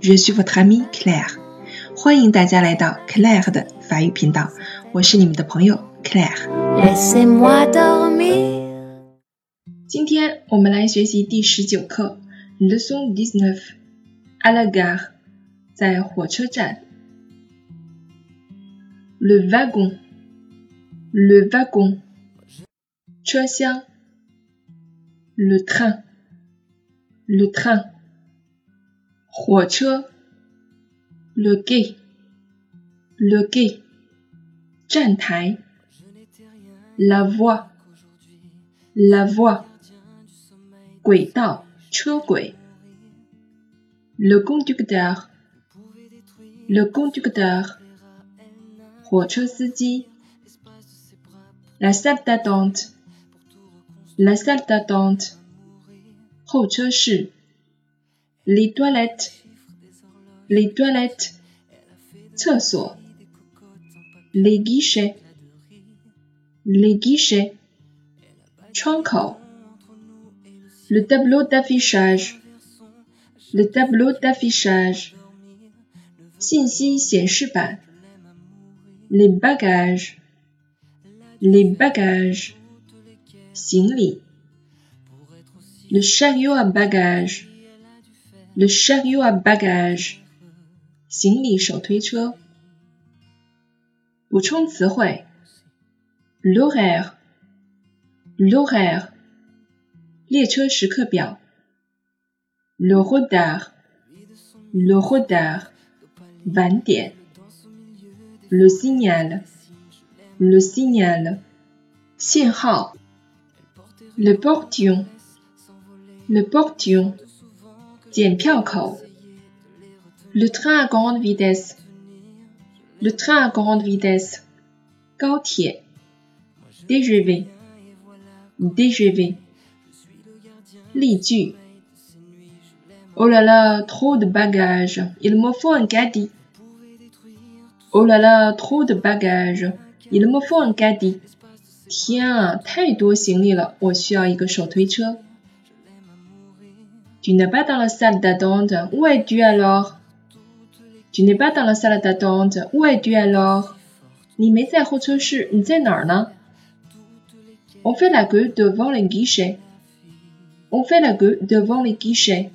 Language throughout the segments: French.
Je suis votre amie Claire. 欢迎大家来到 Claire 的法语频道，我是你们的朋友 Claire。今天我们来学习第十九课，Leçon dix-neuf. À la gare，在火车站。Le wagon，le wagon，车厢。Le train，le train。 火车，le quai，le quai，站台，la voie，la voie，轨道，车轨，le conducteur，le conducteur，火车司机，la salle d'attente，la salle d'attente，候车室。 les toilettes, les toilettes, les guichets, les guichets, le tableau d'affichage, le tableau d'affichage, les bagages, les bagages, le chariot à bagages, le chariot à bagages，行李手推车。补充词汇：l'horaire，l'horaire，列车时刻表；le retard，le retard，晚点；le signal，le signal，信号；le portion，le portion。 le train à grande vitesse. Le train à grande vitesse. TGV. TGV. Oh là là, trop de bagages. Il me faut un caddie. Oh là là, trop de bagages. Il me faut un caddie. 天啊，太多行李了，我需要一个手推车。 Tu n'es pas dans la salle d'attente. Où es-tu alors? Tu n'es pas dans la salle d'attente. Où es-tu alors? On fait la queue devant les guichets. On fait la queue devant les guichets.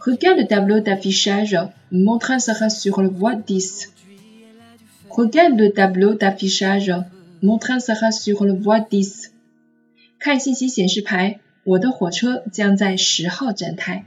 Regarde le tableau d'affichage. Mon train sera sur le voie 10. Regarde le tableau d'affichage. Mon train sera sur le voie 10. 看信息显示牌，我的火车将在十号站台。